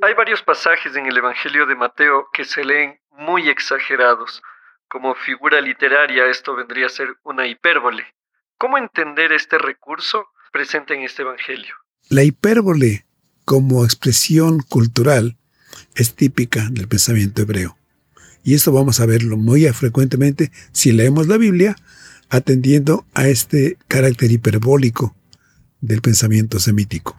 Hay varios pasajes en el Evangelio de Mateo que se leen muy exagerados. Como figura literaria esto vendría a ser una hipérbole. ¿Cómo entender este recurso presente en este Evangelio? La hipérbole como expresión cultural es típica del pensamiento hebreo. Y esto vamos a verlo muy frecuentemente si leemos la Biblia atendiendo a este carácter hiperbólico del pensamiento semítico.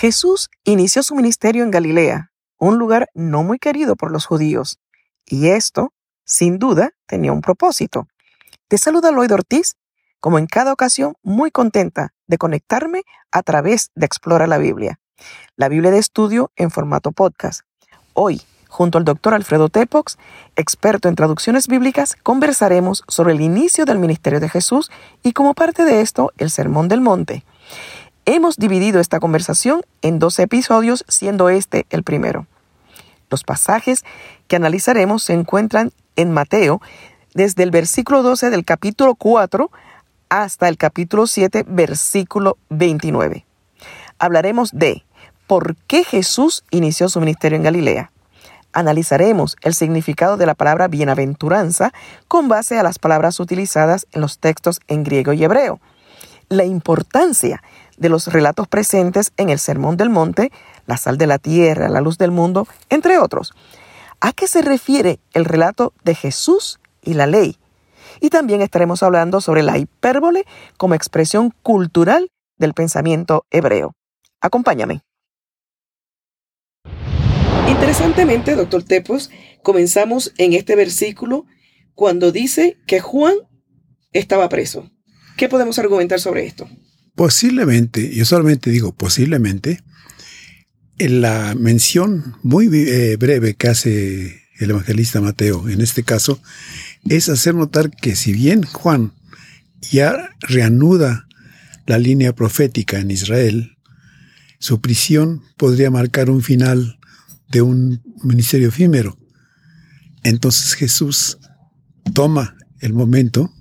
Jesús inició su ministerio en Galilea, un lugar no muy querido por los judíos, y esto, sin duda, tenía un propósito. Te saluda Lloyd Ortiz, como en cada ocasión, muy contenta de conectarme a través de Explora la Biblia, la Biblia de estudio en formato podcast. Hoy, junto al doctor Alfredo Tepox, experto en traducciones bíblicas, conversaremos sobre el inicio del ministerio de Jesús y como parte de esto, el Sermón del Monte. Hemos dividido esta conversación en dos episodios, siendo este el primero. Los pasajes que analizaremos se encuentran en Mateo, desde el versículo 12 del capítulo 4 hasta el capítulo 7, versículo 29. Hablaremos de por qué Jesús inició su ministerio en Galilea. Analizaremos el significado de la palabra bienaventuranza con base a las palabras utilizadas en los textos en griego y hebreo. La importancia de los relatos presentes en el Sermón del Monte, la sal de la tierra, la luz del mundo, entre otros. ¿A qué se refiere el relato de Jesús y la ley? Y también estaremos hablando sobre la hipérbole como expresión cultural del pensamiento hebreo. Acompáñame. Interesantemente, doctor Tepos, comenzamos en este versículo cuando dice que Juan estaba preso. ¿Qué podemos argumentar sobre esto? Posiblemente, yo solamente digo posiblemente, en la mención muy eh, breve que hace el evangelista Mateo, en este caso, es hacer notar que si bien Juan ya reanuda la línea profética en Israel, su prisión podría marcar un final de un ministerio efímero. Entonces Jesús toma el momento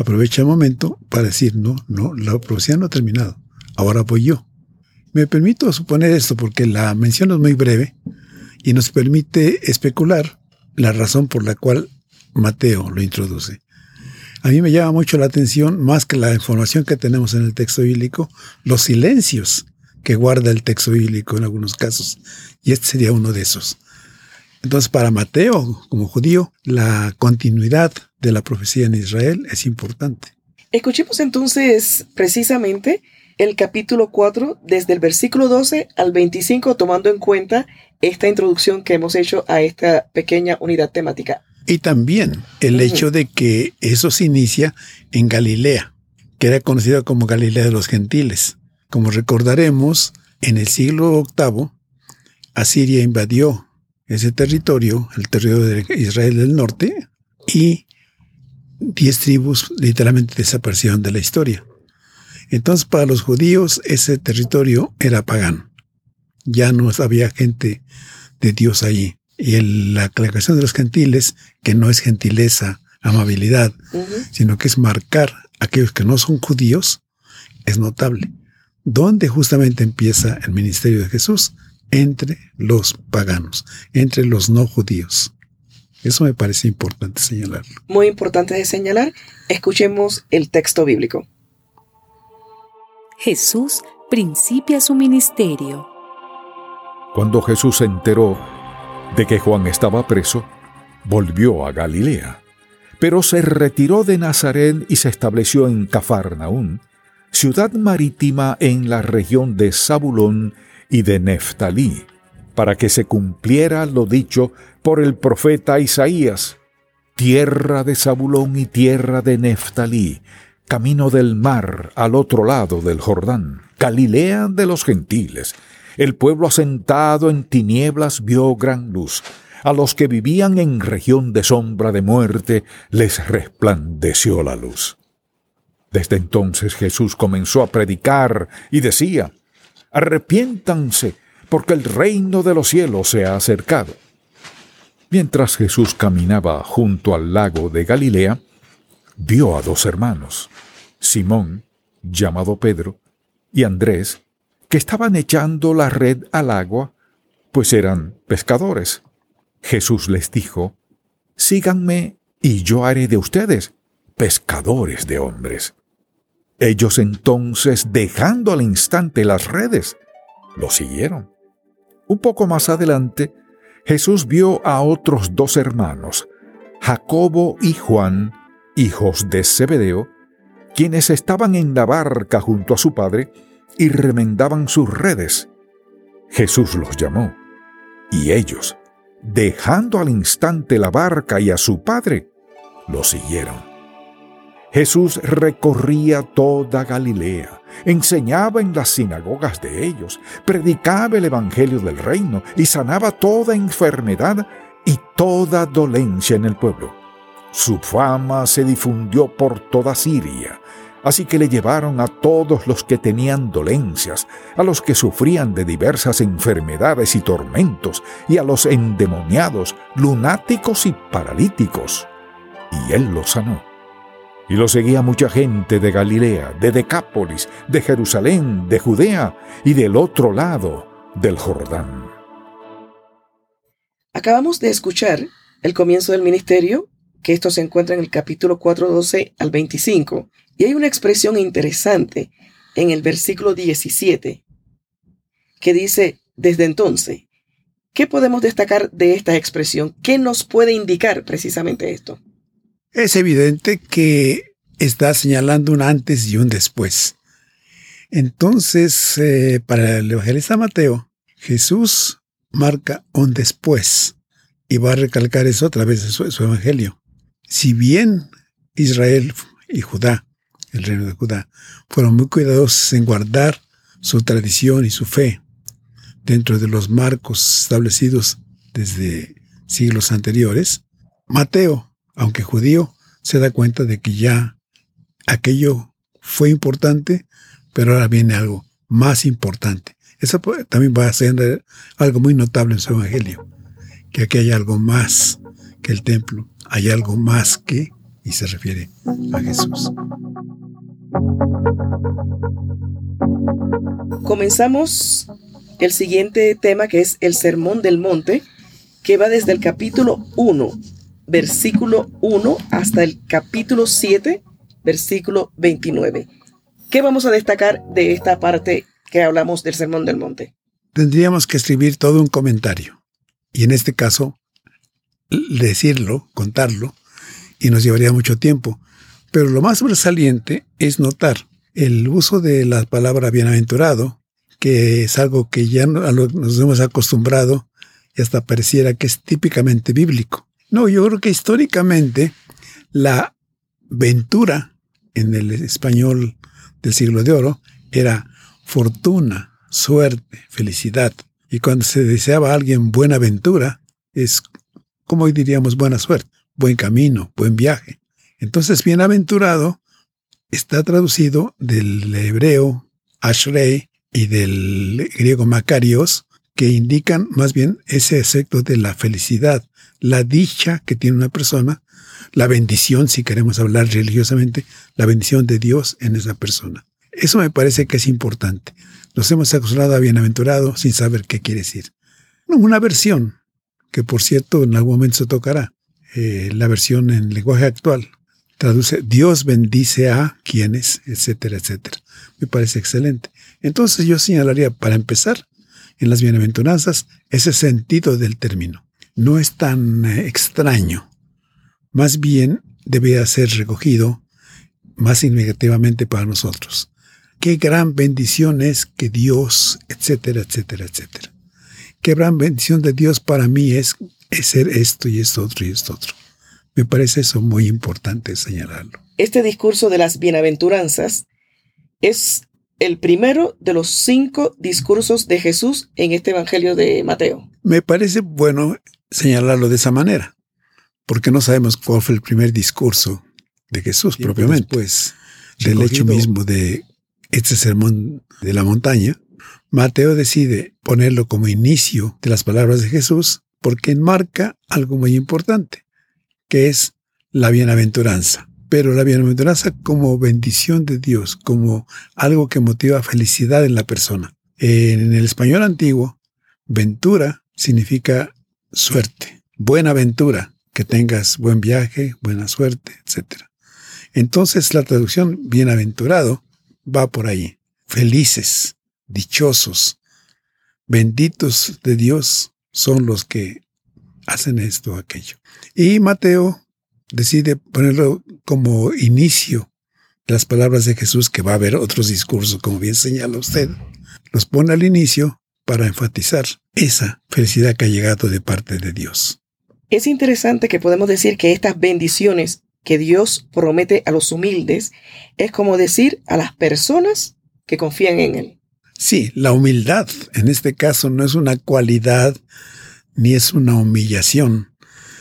aprovecha el momento para decir, no, no, la profecía no ha terminado, ahora voy yo. Me permito suponer esto porque la mención es muy breve y nos permite especular la razón por la cual Mateo lo introduce. A mí me llama mucho la atención, más que la información que tenemos en el texto bíblico, los silencios que guarda el texto bíblico en algunos casos. Y este sería uno de esos. Entonces, para Mateo, como judío, la continuidad de la profecía en Israel es importante. Escuchemos entonces precisamente el capítulo 4 desde el versículo 12 al 25 tomando en cuenta esta introducción que hemos hecho a esta pequeña unidad temática. Y también el hecho de que eso se inicia en Galilea, que era conocida como Galilea de los Gentiles. Como recordaremos, en el siglo VIII, Asiria invadió ese territorio, el territorio de Israel del norte, y diez tribus literalmente desaparecieron de la historia. Entonces para los judíos ese territorio era pagano. Ya no había gente de Dios allí. Y la congregación de los gentiles, que no es gentileza, amabilidad, sino que es marcar a aquellos que no son judíos, es notable. ¿Dónde justamente empieza el ministerio de Jesús? Entre los paganos, entre los no judíos. Eso me parece importante señalarlo. Muy importante de señalar. Escuchemos el texto bíblico. Jesús principia su ministerio. Cuando Jesús se enteró de que Juan estaba preso, volvió a Galilea, pero se retiró de Nazaret y se estableció en Cafarnaún, ciudad marítima en la región de Zabulón y de Neftalí para que se cumpliera lo dicho por el profeta Isaías. Tierra de Zabulón y tierra de Neftalí, camino del mar al otro lado del Jordán, Galilea de los gentiles. El pueblo asentado en tinieblas vio gran luz. A los que vivían en región de sombra de muerte les resplandeció la luz. Desde entonces Jesús comenzó a predicar y decía, Arrepiéntanse, porque el reino de los cielos se ha acercado. Mientras Jesús caminaba junto al lago de Galilea, vio a dos hermanos, Simón, llamado Pedro, y Andrés, que estaban echando la red al agua, pues eran pescadores. Jesús les dijo, Síganme y yo haré de ustedes pescadores de hombres. Ellos entonces, dejando al instante las redes, lo siguieron. Un poco más adelante, Jesús vio a otros dos hermanos, Jacobo y Juan, hijos de Zebedeo, quienes estaban en la barca junto a su padre y remendaban sus redes. Jesús los llamó, y ellos, dejando al instante la barca y a su padre, lo siguieron. Jesús recorría toda Galilea, enseñaba en las sinagogas de ellos, predicaba el Evangelio del reino y sanaba toda enfermedad y toda dolencia en el pueblo. Su fama se difundió por toda Siria, así que le llevaron a todos los que tenían dolencias, a los que sufrían de diversas enfermedades y tormentos, y a los endemoniados, lunáticos y paralíticos. Y él los sanó y lo seguía mucha gente de Galilea, de Decápolis, de Jerusalén, de Judea y del otro lado del Jordán. Acabamos de escuchar el comienzo del ministerio, que esto se encuentra en el capítulo 4.12 al 25, y hay una expresión interesante en el versículo 17, que dice, desde entonces, ¿qué podemos destacar de esta expresión? ¿Qué nos puede indicar precisamente esto? Es evidente que está señalando un antes y un después. Entonces, eh, para el evangelista Mateo, Jesús marca un después y va a recalcar eso a través de su, su evangelio. Si bien Israel y Judá, el reino de Judá, fueron muy cuidadosos en guardar su tradición y su fe dentro de los marcos establecidos desde siglos anteriores, Mateo aunque judío, se da cuenta de que ya aquello fue importante, pero ahora viene algo más importante. Eso también va a ser algo muy notable en su evangelio, que aquí hay algo más que el templo, hay algo más que, y se refiere a Jesús. Comenzamos el siguiente tema que es el Sermón del Monte, que va desde el capítulo 1 versículo 1 hasta el capítulo 7, versículo 29. ¿Qué vamos a destacar de esta parte que hablamos del Sermón del Monte? Tendríamos que escribir todo un comentario. Y en este caso, decirlo, contarlo, y nos llevaría mucho tiempo. Pero lo más sobresaliente es notar el uso de la palabra bienaventurado, que es algo que ya nos hemos acostumbrado y hasta pareciera que es típicamente bíblico. No, yo creo que históricamente la ventura en el español del siglo de oro era fortuna, suerte, felicidad. Y cuando se deseaba a alguien buena ventura, es como hoy diríamos buena suerte, buen camino, buen viaje. Entonces, bienaventurado está traducido del hebreo ashrei y del griego makarios, que indican más bien ese efecto de la felicidad, la dicha que tiene una persona, la bendición, si queremos hablar religiosamente, la bendición de Dios en esa persona. Eso me parece que es importante. Nos hemos acostumbrado a bienaventurado sin saber qué quiere decir. Una versión, que por cierto en algún momento se tocará, eh, la versión en lenguaje actual, traduce Dios bendice a quienes, etcétera, etcétera. Me parece excelente. Entonces yo señalaría, para empezar, en las bienaventuranzas, ese sentido del término no es tan eh, extraño. Más bien debe ser recogido más significativamente para nosotros. Qué gran bendición es que Dios, etcétera, etcétera, etcétera. Qué gran bendición de Dios para mí es, ser esto y esto otro y esto otro. Me parece eso muy importante señalarlo. Este discurso de las bienaventuranzas es el primero de los cinco discursos de Jesús en este Evangelio de Mateo. Me parece bueno señalarlo de esa manera, porque no sabemos cuál fue el primer discurso de Jesús propiamente, pues del hecho mismo de este sermón de la montaña. Mateo decide ponerlo como inicio de las palabras de Jesús porque enmarca algo muy importante, que es la bienaventuranza. Pero la bienaventuranza como bendición de Dios, como algo que motiva felicidad en la persona. En el español antiguo, ventura significa suerte, buena ventura, que tengas buen viaje, buena suerte, etc. Entonces la traducción bienaventurado va por ahí. Felices, dichosos, benditos de Dios son los que hacen esto o aquello. Y Mateo decide ponerlo como inicio de las palabras de Jesús, que va a haber otros discursos, como bien señala usted. Los pone al inicio para enfatizar esa felicidad que ha llegado de parte de Dios. Es interesante que podemos decir que estas bendiciones que Dios promete a los humildes es como decir a las personas que confían en Él. Sí, la humildad en este caso no es una cualidad ni es una humillación,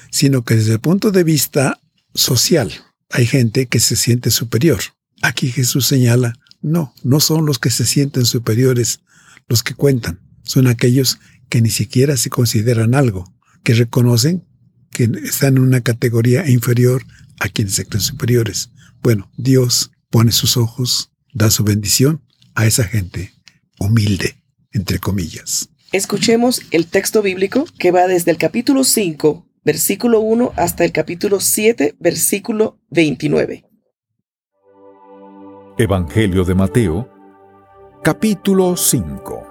sino que desde el punto de vista social hay gente que se siente superior. Aquí Jesús señala, no, no son los que se sienten superiores los que cuentan, son aquellos que ni siquiera se consideran algo, que reconocen que están en una categoría inferior a quienes se creen superiores. Bueno, Dios pone sus ojos, da su bendición a esa gente humilde, entre comillas. Escuchemos el texto bíblico que va desde el capítulo 5, versículo 1 hasta el capítulo 7, versículo 29. Evangelio de Mateo, capítulo 5.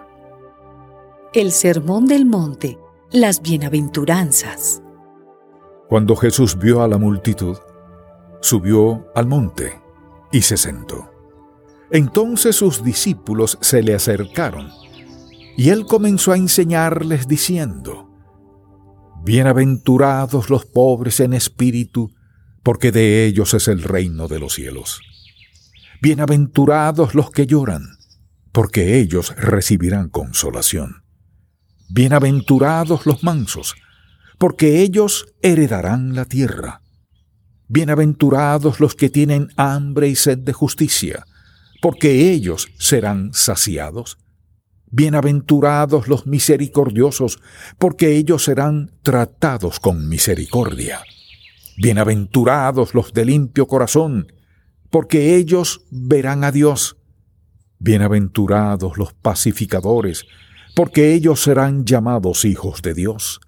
El Sermón del Monte, las Bienaventuranzas. Cuando Jesús vio a la multitud, subió al monte y se sentó. Entonces sus discípulos se le acercaron y él comenzó a enseñarles diciendo, Bienaventurados los pobres en espíritu, porque de ellos es el reino de los cielos. Bienaventurados los que lloran, porque ellos recibirán consolación. Bienaventurados los mansos, porque ellos heredarán la tierra. Bienaventurados los que tienen hambre y sed de justicia, porque ellos serán saciados. Bienaventurados los misericordiosos, porque ellos serán tratados con misericordia. Bienaventurados los de limpio corazón, porque ellos verán a Dios. Bienaventurados los pacificadores, porque ellos serán llamados hijos de Dios.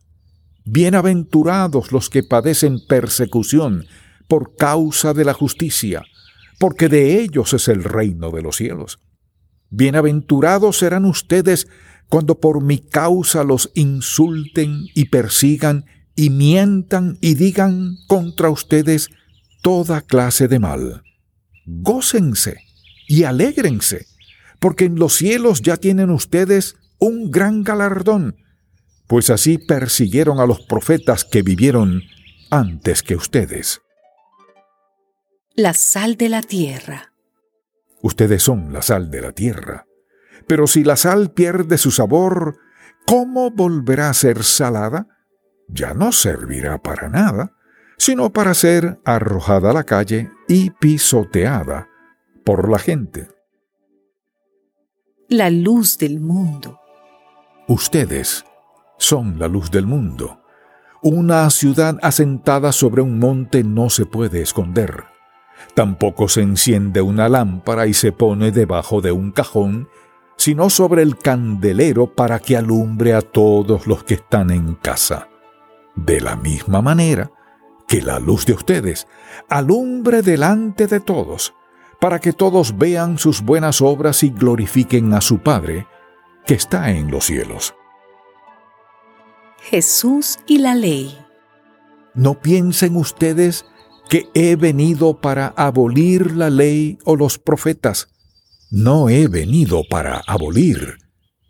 Bienaventurados los que padecen persecución por causa de la justicia, porque de ellos es el reino de los cielos. Bienaventurados serán ustedes cuando por mi causa los insulten y persigan y mientan y digan contra ustedes toda clase de mal. Gócense y alégrense, porque en los cielos ya tienen ustedes un gran galardón, pues así persiguieron a los profetas que vivieron antes que ustedes la sal de la tierra. Ustedes son la sal de la tierra. Pero si la sal pierde su sabor, ¿cómo volverá a ser salada? Ya no servirá para nada, sino para ser arrojada a la calle y pisoteada por la gente. La luz del mundo. Ustedes son la luz del mundo. Una ciudad asentada sobre un monte no se puede esconder. Tampoco se enciende una lámpara y se pone debajo de un cajón, sino sobre el candelero para que alumbre a todos los que están en casa. De la misma manera que la luz de ustedes alumbre delante de todos, para que todos vean sus buenas obras y glorifiquen a su Padre, que está en los cielos. Jesús y la ley. No piensen ustedes que he venido para abolir la ley o los profetas. No he venido para abolir,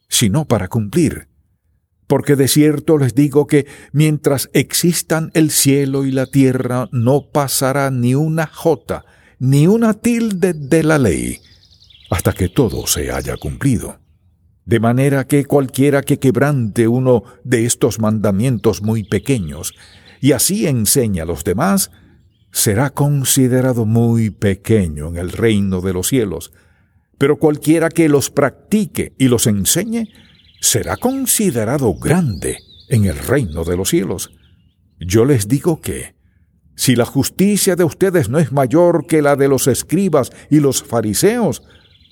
sino para cumplir. Porque de cierto les digo que mientras existan el cielo y la tierra, no pasará ni una jota, ni una tilde de la ley, hasta que todo se haya cumplido. De manera que cualquiera que quebrante uno de estos mandamientos muy pequeños y así enseña a los demás, será considerado muy pequeño en el reino de los cielos, pero cualquiera que los practique y los enseñe, será considerado grande en el reino de los cielos. Yo les digo que, si la justicia de ustedes no es mayor que la de los escribas y los fariseos,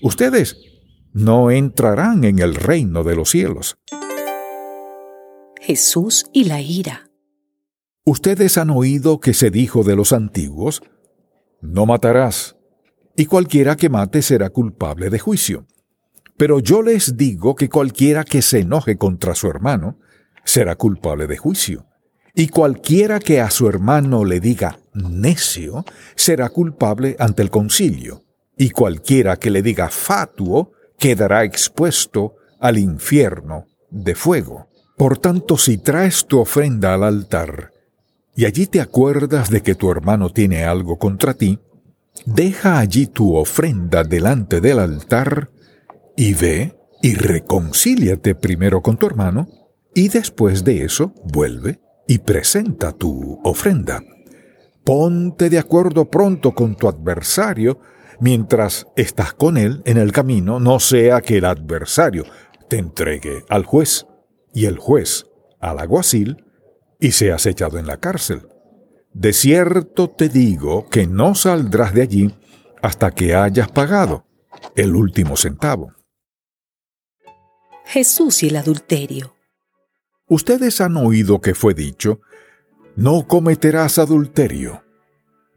ustedes no entrarán en el reino de los cielos. Jesús y la ira. Ustedes han oído que se dijo de los antiguos, no matarás, y cualquiera que mate será culpable de juicio. Pero yo les digo que cualquiera que se enoje contra su hermano será culpable de juicio. Y cualquiera que a su hermano le diga necio será culpable ante el concilio. Y cualquiera que le diga fatuo quedará expuesto al infierno de fuego. Por tanto, si traes tu ofrenda al altar y allí te acuerdas de que tu hermano tiene algo contra ti, deja allí tu ofrenda delante del altar y ve y reconcíliate primero con tu hermano, y después de eso vuelve y presenta tu ofrenda. Ponte de acuerdo pronto con tu adversario mientras estás con él en el camino, no sea que el adversario te entregue al juez y el juez al alguacil y seas echado en la cárcel. De cierto te digo que no saldrás de allí hasta que hayas pagado el último centavo. Jesús y el adulterio. Ustedes han oído que fue dicho, no cometerás adulterio.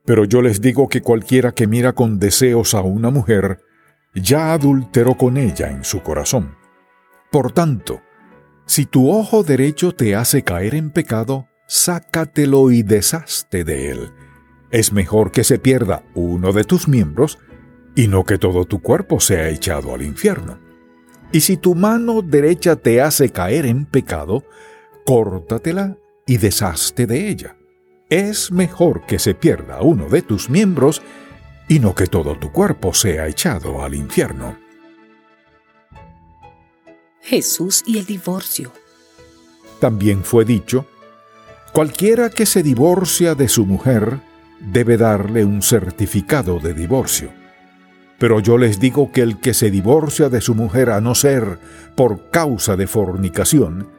Pero yo les digo que cualquiera que mira con deseos a una mujer, ya adulteró con ella en su corazón. Por tanto, si tu ojo derecho te hace caer en pecado, sácatelo y deshazte de él. Es mejor que se pierda uno de tus miembros y no que todo tu cuerpo sea echado al infierno. Y si tu mano derecha te hace caer en pecado, córtatela y deshazte de ella. Es mejor que se pierda uno de tus miembros y no que todo tu cuerpo sea echado al infierno. Jesús y el divorcio. También fue dicho, cualquiera que se divorcia de su mujer debe darle un certificado de divorcio pero yo les digo que el que se divorcia de su mujer a no ser por causa de fornicación,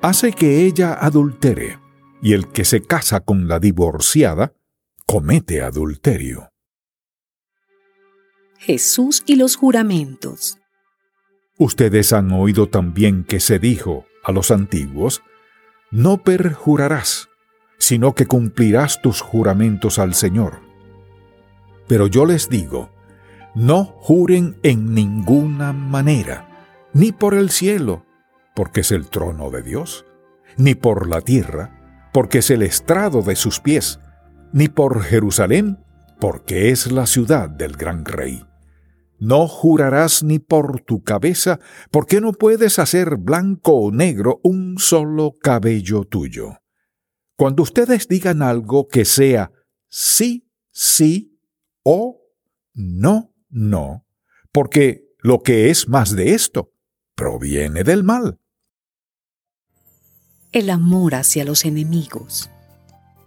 hace que ella adultere, y el que se casa con la divorciada, comete adulterio. Jesús y los juramentos. Ustedes han oído también que se dijo a los antiguos, no perjurarás, sino que cumplirás tus juramentos al Señor. Pero yo les digo, no juren en ninguna manera, ni por el cielo, porque es el trono de Dios, ni por la tierra, porque es el estrado de sus pies, ni por Jerusalén, porque es la ciudad del gran rey. No jurarás ni por tu cabeza, porque no puedes hacer blanco o negro un solo cabello tuyo. Cuando ustedes digan algo que sea sí, sí o no, no, porque lo que es más de esto proviene del mal. El amor hacia los enemigos.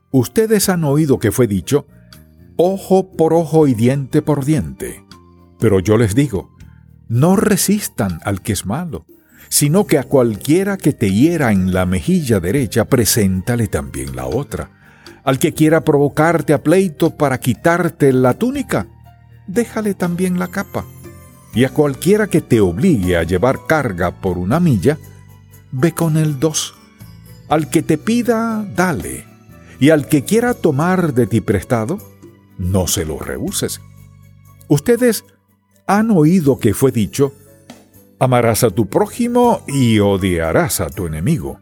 Ustedes han oído que fue dicho, ojo por ojo y diente por diente. Pero yo les digo, no resistan al que es malo, sino que a cualquiera que te hiera en la mejilla derecha, preséntale también la otra. Al que quiera provocarte a pleito para quitarte la túnica, déjale también la capa. Y a cualquiera que te obligue a llevar carga por una milla, ve con el dos. Al que te pida, dale. Y al que quiera tomar de ti prestado, no se lo rehuses. Ustedes han oído que fue dicho, amarás a tu prójimo y odiarás a tu enemigo.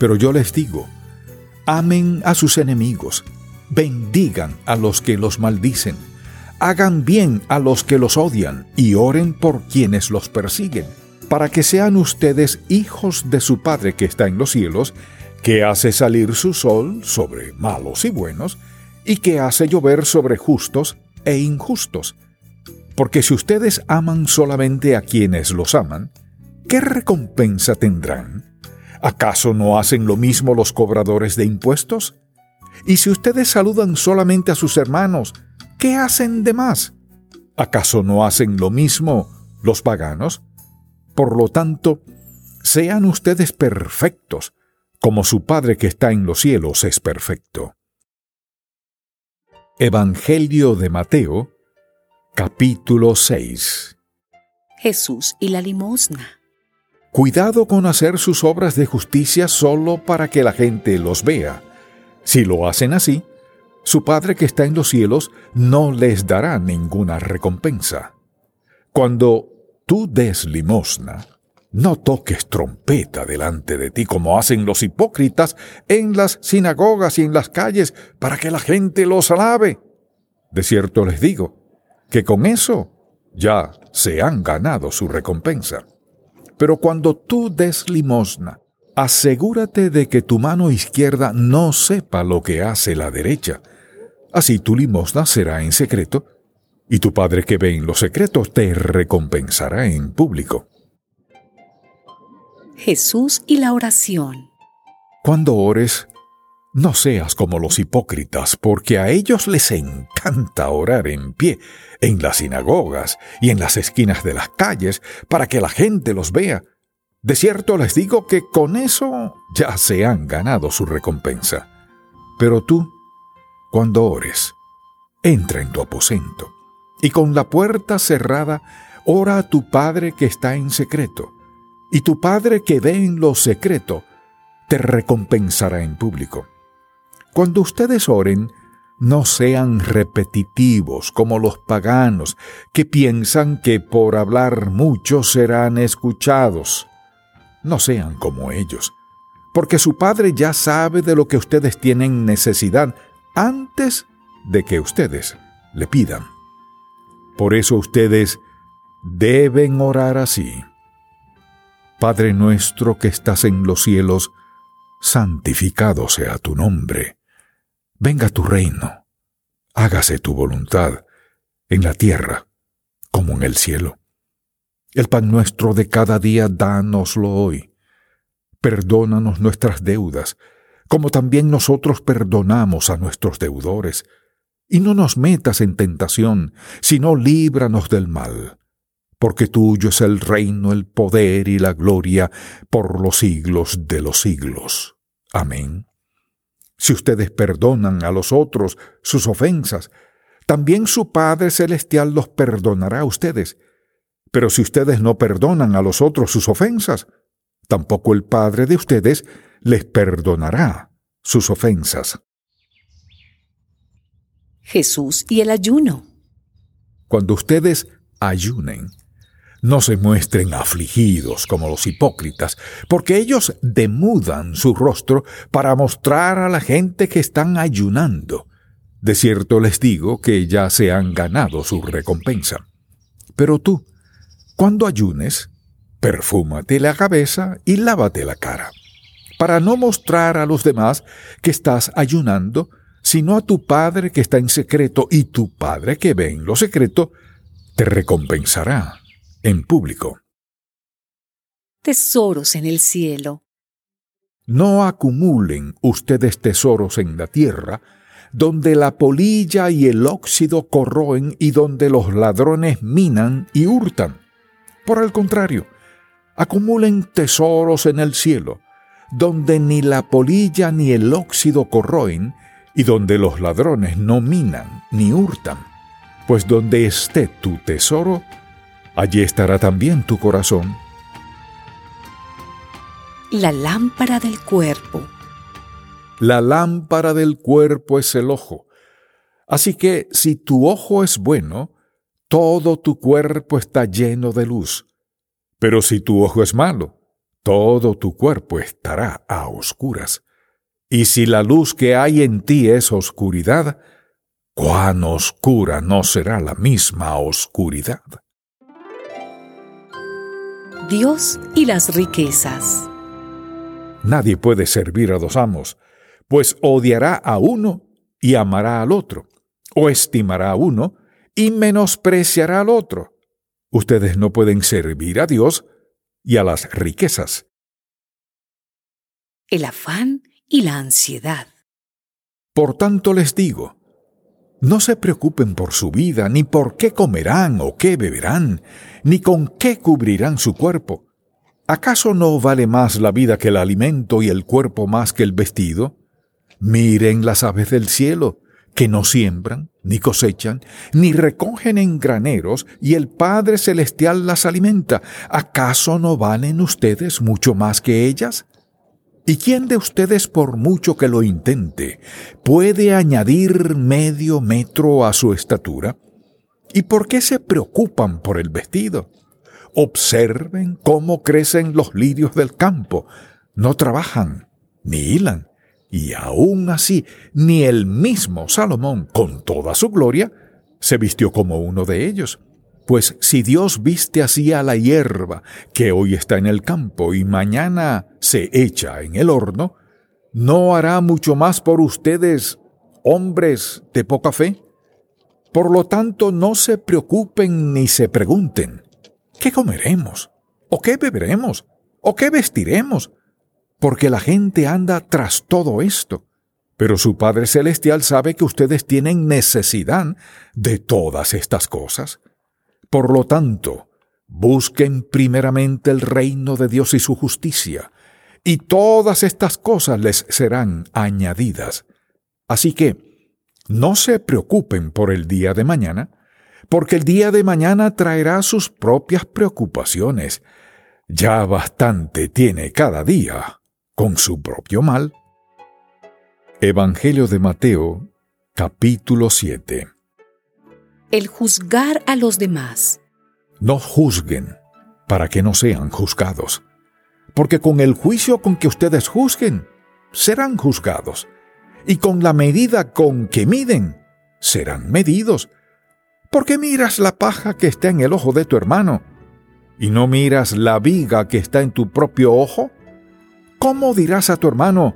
Pero yo les digo, amen a sus enemigos, bendigan a los que los maldicen hagan bien a los que los odian y oren por quienes los persiguen, para que sean ustedes hijos de su Padre que está en los cielos, que hace salir su sol sobre malos y buenos, y que hace llover sobre justos e injustos. Porque si ustedes aman solamente a quienes los aman, ¿qué recompensa tendrán? ¿Acaso no hacen lo mismo los cobradores de impuestos? Y si ustedes saludan solamente a sus hermanos, ¿qué hacen de más? ¿Acaso no hacen lo mismo los paganos? Por lo tanto, sean ustedes perfectos, como su Padre que está en los cielos es perfecto. Evangelio de Mateo, capítulo 6 Jesús y la limosna. Cuidado con hacer sus obras de justicia solo para que la gente los vea. Si lo hacen así, su Padre que está en los cielos no les dará ninguna recompensa. Cuando tú des limosna, no toques trompeta delante de ti como hacen los hipócritas en las sinagogas y en las calles para que la gente los alabe. De cierto les digo que con eso ya se han ganado su recompensa. Pero cuando tú des limosna, asegúrate de que tu mano izquierda no sepa lo que hace la derecha. Así tu limosna será en secreto, y tu Padre que ve en los secretos te recompensará en público. Jesús y la oración. Cuando ores, no seas como los hipócritas, porque a ellos les encanta orar en pie, en las sinagogas y en las esquinas de las calles, para que la gente los vea. De cierto les digo que con eso ya se han ganado su recompensa. Pero tú, cuando ores, entra en tu aposento, y con la puerta cerrada, ora a tu Padre que está en secreto, y tu Padre que ve en lo secreto, te recompensará en público. Cuando ustedes oren, no sean repetitivos como los paganos, que piensan que por hablar mucho serán escuchados. No sean como ellos, porque su Padre ya sabe de lo que ustedes tienen necesidad antes de que ustedes le pidan. Por eso ustedes deben orar así. Padre nuestro que estás en los cielos, santificado sea tu nombre venga tu reino, hágase tu voluntad, en la tierra como en el cielo. El pan nuestro de cada día dánoslo hoy. Perdónanos nuestras deudas, como también nosotros perdonamos a nuestros deudores. Y no nos metas en tentación, sino líbranos del mal. Porque tuyo es el reino, el poder y la gloria por los siglos de los siglos. Amén. Si ustedes perdonan a los otros sus ofensas, también su Padre Celestial los perdonará a ustedes. Pero si ustedes no perdonan a los otros sus ofensas, tampoco el Padre de ustedes les perdonará sus ofensas. Jesús y el ayuno. Cuando ustedes ayunen, no se muestren afligidos como los hipócritas, porque ellos demudan su rostro para mostrar a la gente que están ayunando. De cierto les digo que ya se han ganado su recompensa. Pero tú, cuando ayunes, perfúmate la cabeza y lávate la cara, para no mostrar a los demás que estás ayunando, sino a tu Padre que está en secreto, y tu Padre que ve en lo secreto, te recompensará en público. Tesoros en el cielo. No acumulen ustedes tesoros en la tierra, donde la polilla y el óxido corroen y donde los ladrones minan y hurtan. Por el contrario, acumulen tesoros en el cielo, donde ni la polilla ni el óxido corroen y donde los ladrones no minan ni hurtan. Pues donde esté tu tesoro, allí estará también tu corazón. La lámpara del cuerpo. La lámpara del cuerpo es el ojo. Así que si tu ojo es bueno, todo tu cuerpo está lleno de luz. Pero si tu ojo es malo, todo tu cuerpo estará a oscuras. Y si la luz que hay en ti es oscuridad, cuán oscura no será la misma oscuridad. Dios y las riquezas. Nadie puede servir a dos amos, pues odiará a uno y amará al otro, o estimará a uno y menospreciará al otro. Ustedes no pueden servir a Dios y a las riquezas. El afán y la ansiedad. Por tanto les digo, no se preocupen por su vida, ni por qué comerán o qué beberán, ni con qué cubrirán su cuerpo. ¿Acaso no vale más la vida que el alimento y el cuerpo más que el vestido? Miren las aves del cielo, que no siembran, ni cosechan, ni recogen en graneros, y el Padre Celestial las alimenta. ¿Acaso no valen ustedes mucho más que ellas? ¿Y quién de ustedes, por mucho que lo intente, puede añadir medio metro a su estatura? ¿Y por qué se preocupan por el vestido? Observen cómo crecen los lirios del campo. No trabajan, ni hilan. Y aún así, ni el mismo Salomón, con toda su gloria, se vistió como uno de ellos. Pues si Dios viste así a la hierba, que hoy está en el campo y mañana se echa en el horno, ¿no hará mucho más por ustedes, hombres de poca fe? Por lo tanto, no se preocupen ni se pregunten, ¿qué comeremos? ¿O qué beberemos? ¿O qué vestiremos? Porque la gente anda tras todo esto. Pero su Padre Celestial sabe que ustedes tienen necesidad de todas estas cosas. Por lo tanto, busquen primeramente el reino de Dios y su justicia, y todas estas cosas les serán añadidas. Así que, no se preocupen por el día de mañana, porque el día de mañana traerá sus propias preocupaciones. Ya bastante tiene cada día con su propio mal. Evangelio de Mateo, capítulo 7 el juzgar a los demás. No juzguen para que no sean juzgados, porque con el juicio con que ustedes juzguen, serán juzgados, y con la medida con que miden, serán medidos. Porque miras la paja que está en el ojo de tu hermano, y no miras la viga que está en tu propio ojo? ¿Cómo dirás a tu hermano,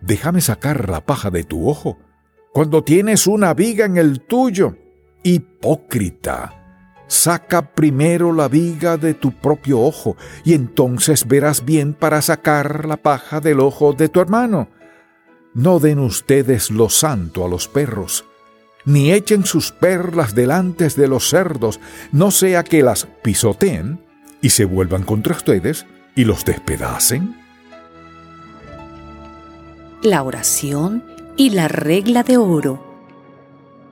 déjame sacar la paja de tu ojo, cuando tienes una viga en el tuyo? Hipócrita, saca primero la viga de tu propio ojo, y entonces verás bien para sacar la paja del ojo de tu hermano. No den ustedes lo santo a los perros, ni echen sus perlas delante de los cerdos, no sea que las pisoteen y se vuelvan contra ustedes y los despedacen. La oración y la regla de oro.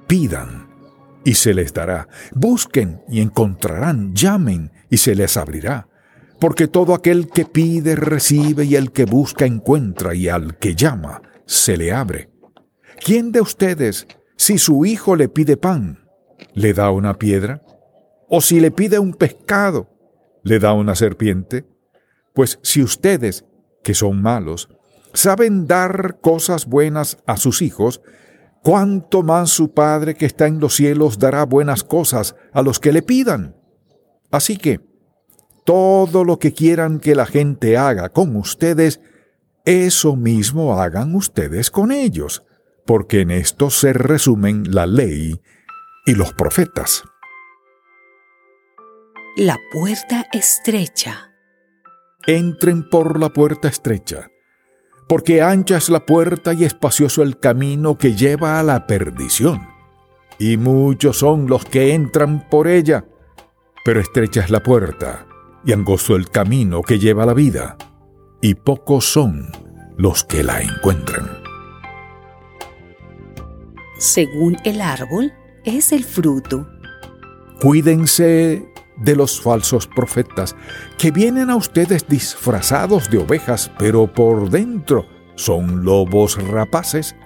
Pidan y se les dará. Busquen y encontrarán, llamen y se les abrirá. Porque todo aquel que pide recibe y el que busca encuentra y al que llama se le abre. ¿Quién de ustedes, si su hijo le pide pan, le da una piedra? ¿O si le pide un pescado, le da una serpiente? Pues si ustedes, que son malos, saben dar cosas buenas a sus hijos, cuánto más su Padre que está en los cielos dará buenas cosas a los que le pidan. Así que, todo lo que quieran que la gente haga con ustedes, eso mismo hagan ustedes con ellos, porque en esto se resumen la ley y los profetas. La puerta estrecha. Entren por la puerta estrecha porque ancha es la puerta y espacioso el camino que lleva a la perdición, y muchos son los que entran por ella, pero estrecha es la puerta y angosto el camino que lleva a la vida, y pocos son los que la encuentran. Según el árbol es el fruto. Cuídense de los falsos profetas, que vienen a ustedes disfrazados de ovejas, pero por dentro son lobos rapaces.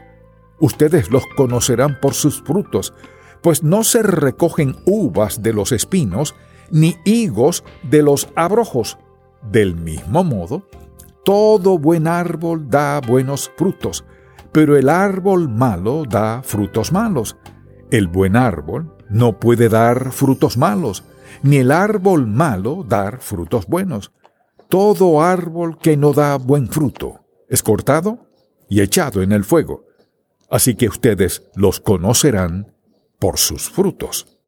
Ustedes los conocerán por sus frutos, pues no se recogen uvas de los espinos, ni higos de los abrojos. Del mismo modo, todo buen árbol da buenos frutos, pero el árbol malo da frutos malos. El buen árbol no puede dar frutos malos, ni el árbol malo dar frutos buenos. Todo árbol que no da buen fruto es cortado y echado en el fuego. Así que ustedes los conocerán por sus frutos.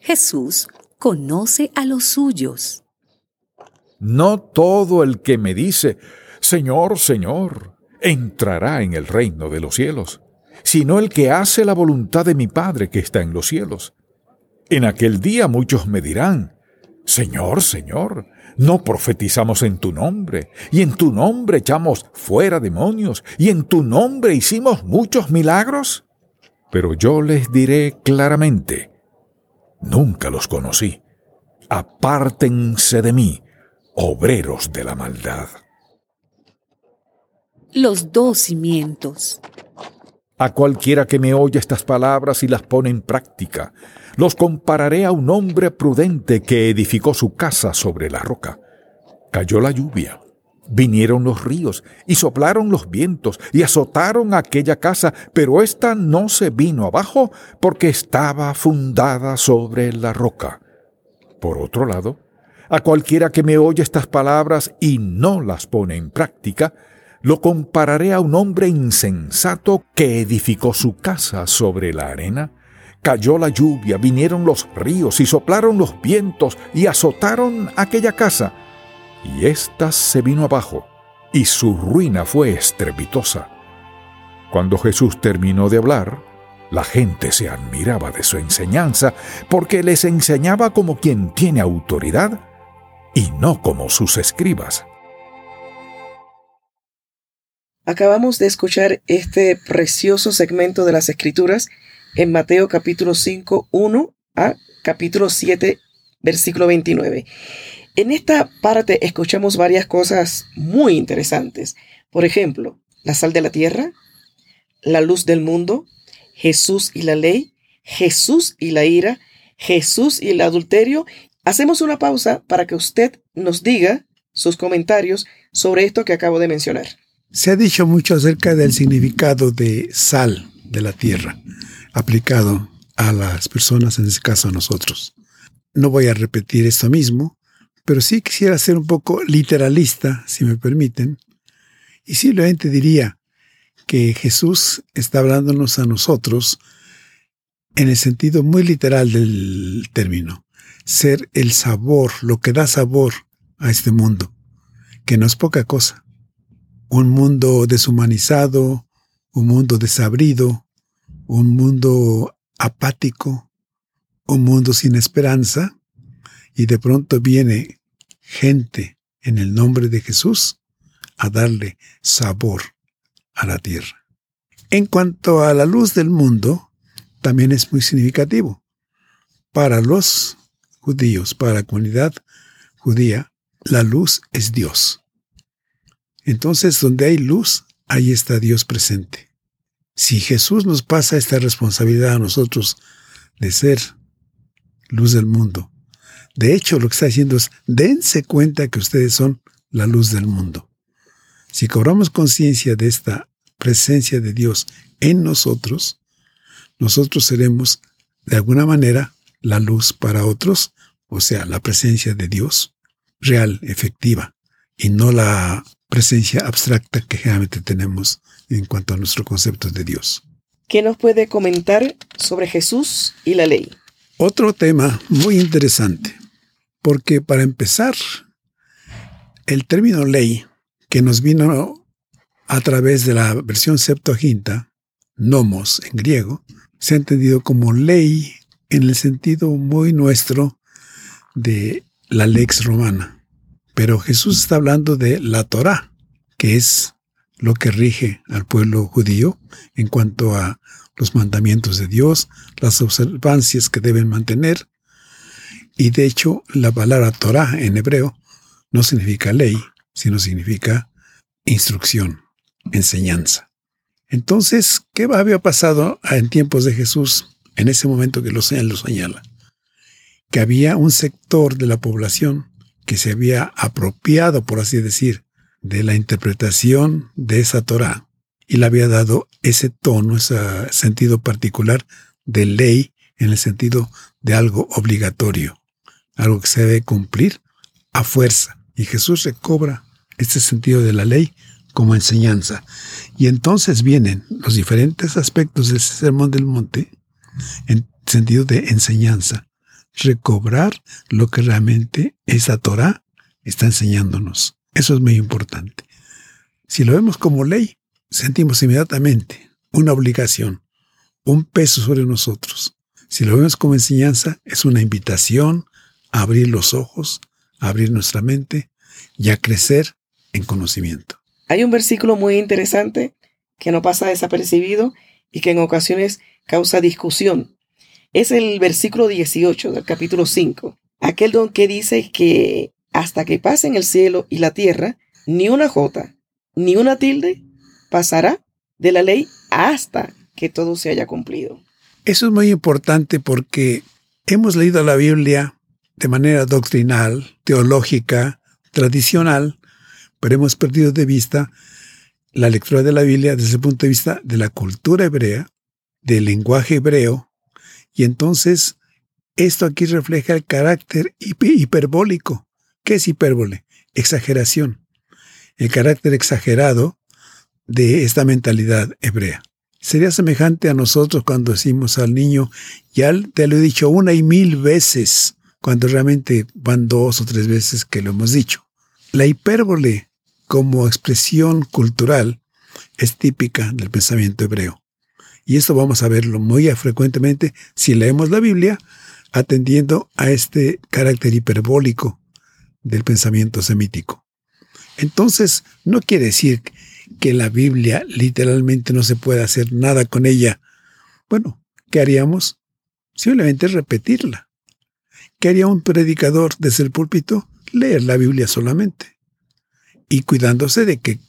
Jesús conoce a los suyos. No todo el que me dice, Señor, Señor, entrará en el reino de los cielos, sino el que hace la voluntad de mi Padre que está en los cielos. En aquel día muchos me dirán, Señor, Señor, no profetizamos en tu nombre, y en tu nombre echamos fuera demonios, y en tu nombre hicimos muchos milagros. Pero yo les diré claramente, nunca los conocí. Apártense de mí, obreros de la maldad. Los dos cimientos. A cualquiera que me oye estas palabras y las pone en práctica, los compararé a un hombre prudente que edificó su casa sobre la roca. Cayó la lluvia, vinieron los ríos y soplaron los vientos y azotaron aquella casa, pero ésta no se vino abajo porque estaba fundada sobre la roca. Por otro lado, a cualquiera que me oye estas palabras y no las pone en práctica, lo compararé a un hombre insensato que edificó su casa sobre la arena. Cayó la lluvia, vinieron los ríos y soplaron los vientos y azotaron aquella casa. Y ésta se vino abajo, y su ruina fue estrepitosa. Cuando Jesús terminó de hablar, la gente se admiraba de su enseñanza, porque les enseñaba como quien tiene autoridad y no como sus escribas. Acabamos de escuchar este precioso segmento de las Escrituras en Mateo capítulo 5, 1 a capítulo 7, versículo 29. En esta parte escuchamos varias cosas muy interesantes. Por ejemplo, la sal de la tierra, la luz del mundo, Jesús y la ley, Jesús y la ira, Jesús y el adulterio. Hacemos una pausa para que usted nos diga sus comentarios sobre esto que acabo de mencionar. Se ha dicho mucho acerca del significado de sal de la tierra aplicado a las personas, en este caso a nosotros. No voy a repetir esto mismo, pero sí quisiera ser un poco literalista, si me permiten, y simplemente diría que Jesús está hablándonos a nosotros en el sentido muy literal del término, ser el sabor, lo que da sabor a este mundo, que no es poca cosa un mundo deshumanizado, un mundo desabrido, un mundo apático, un mundo sin esperanza, y de pronto viene gente en el nombre de Jesús a darle sabor a la tierra. En cuanto a la luz del mundo, también es muy significativo. Para los judíos, para la comunidad judía, la luz es Dios. Entonces, donde hay luz, ahí está Dios presente. Si Jesús nos pasa esta responsabilidad a nosotros de ser luz del mundo, de hecho lo que está diciendo es, dense cuenta que ustedes son la luz del mundo. Si cobramos conciencia de esta presencia de Dios en nosotros, nosotros seremos de alguna manera la luz para otros, o sea, la presencia de Dios real, efectiva, y no la presencia abstracta que generalmente tenemos en cuanto a nuestro concepto de Dios. ¿Qué nos puede comentar sobre Jesús y la ley? Otro tema muy interesante, porque para empezar, el término ley que nos vino a través de la versión Septuaginta, nomos en griego, se ha entendido como ley en el sentido muy nuestro de la lex romana. Pero Jesús está hablando de la Torah, que es lo que rige al pueblo judío en cuanto a los mandamientos de Dios, las observancias que deben mantener. Y de hecho, la palabra Torah en hebreo no significa ley, sino significa instrucción, enseñanza. Entonces, ¿qué había pasado en tiempos de Jesús en ese momento que lo señala? Que había un sector de la población que se había apropiado, por así decir, de la interpretación de esa Torah y le había dado ese tono, ese sentido particular de ley en el sentido de algo obligatorio, algo que se debe cumplir a fuerza. Y Jesús recobra este sentido de la ley como enseñanza. Y entonces vienen los diferentes aspectos del Sermón del Monte en sentido de enseñanza, recobrar lo que realmente esa Torah está enseñándonos. Eso es muy importante. Si lo vemos como ley, sentimos inmediatamente una obligación, un peso sobre nosotros. Si lo vemos como enseñanza, es una invitación a abrir los ojos, a abrir nuestra mente y a crecer en conocimiento. Hay un versículo muy interesante que no pasa desapercibido y que en ocasiones causa discusión. Es el versículo 18 del capítulo 5. Aquel don que dice que hasta que pasen el cielo y la tierra, ni una jota, ni una tilde pasará de la ley hasta que todo se haya cumplido. Eso es muy importante porque hemos leído la Biblia de manera doctrinal, teológica, tradicional, pero hemos perdido de vista la lectura de la Biblia desde el punto de vista de la cultura hebrea, del lenguaje hebreo, y entonces esto aquí refleja el carácter hiperbólico. ¿Qué es hipérbole? Exageración. El carácter exagerado de esta mentalidad hebrea. Sería semejante a nosotros cuando decimos al niño, ya te lo he dicho una y mil veces, cuando realmente van dos o tres veces que lo hemos dicho. La hipérbole como expresión cultural es típica del pensamiento hebreo. Y esto vamos a verlo muy frecuentemente si leemos la Biblia atendiendo a este carácter hiperbólico del pensamiento semítico. Entonces, no quiere decir que la Biblia literalmente no se pueda hacer nada con ella. Bueno, ¿qué haríamos? Simplemente repetirla. ¿Qué haría un predicador desde el púlpito? Leer la Biblia solamente y cuidándose de que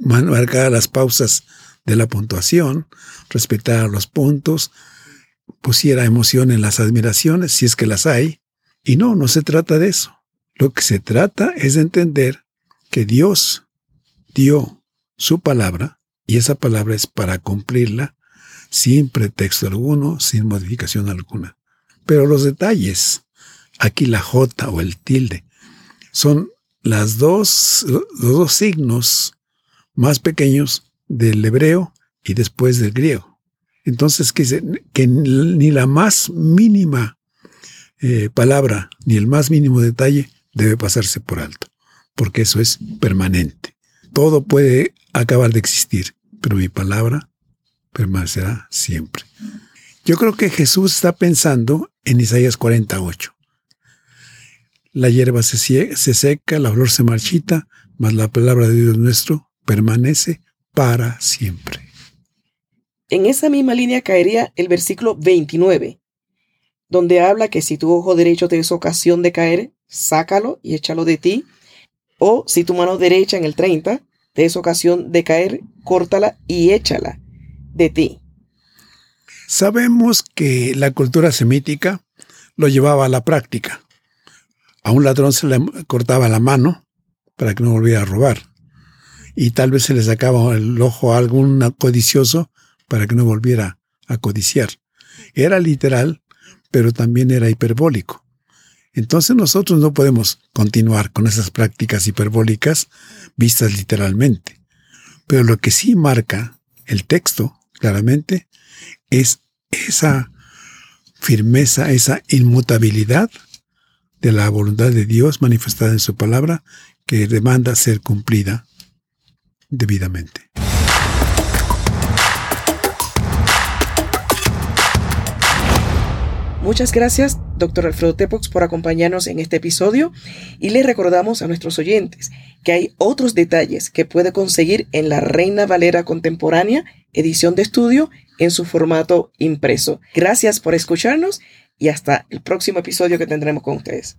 marcara las pausas de la puntuación, respetara los puntos, pusiera emoción en las admiraciones, si es que las hay. Y no, no se trata de eso. Lo que se trata es de entender que Dios dio su palabra, y esa palabra es para cumplirla sin pretexto alguno, sin modificación alguna. Pero los detalles, aquí la J o el tilde, son las dos, los dos signos más pequeños del hebreo y después del griego. Entonces, que, que ni la más mínima eh, palabra, ni el más mínimo detalle debe pasarse por alto, porque eso es permanente. Todo puede acabar de existir, pero mi palabra permanecerá siempre. Yo creo que Jesús está pensando en Isaías 48 la hierba se, seca, la flor se marchita, mas la palabra de Dios nuestro permanece para siempre. En esa misma línea caería el versículo 29, donde habla que si tu ojo derecho te es ocasión de caer, sácalo y échalo de ti. O si tu mano derecha en el 30 te es ocasión de caer, córtala y échala de ti. Sabemos que la cultura semítica lo llevaba a la práctica. A un ladrón se le cortaba la mano para que no volviera a robar. Y tal vez se le sacaba el ojo a algún codicioso para que no volviera a codiciar. Era literal, pero también era hiperbólico. Entonces nosotros no podemos continuar con esas prácticas hiperbólicas vistas literalmente. Pero lo que sí marca el texto claramente es esa firmeza, esa inmutabilidad de la voluntad de Dios manifestada en su palabra que demanda ser cumplida debidamente. Muchas gracias, doctor Alfredo Tepox, por acompañarnos en este episodio y le recordamos a nuestros oyentes que hay otros detalles que puede conseguir en la Reina Valera Contemporánea, edición de estudio, en su formato impreso. Gracias por escucharnos y hasta el próximo episodio que tendremos con ustedes.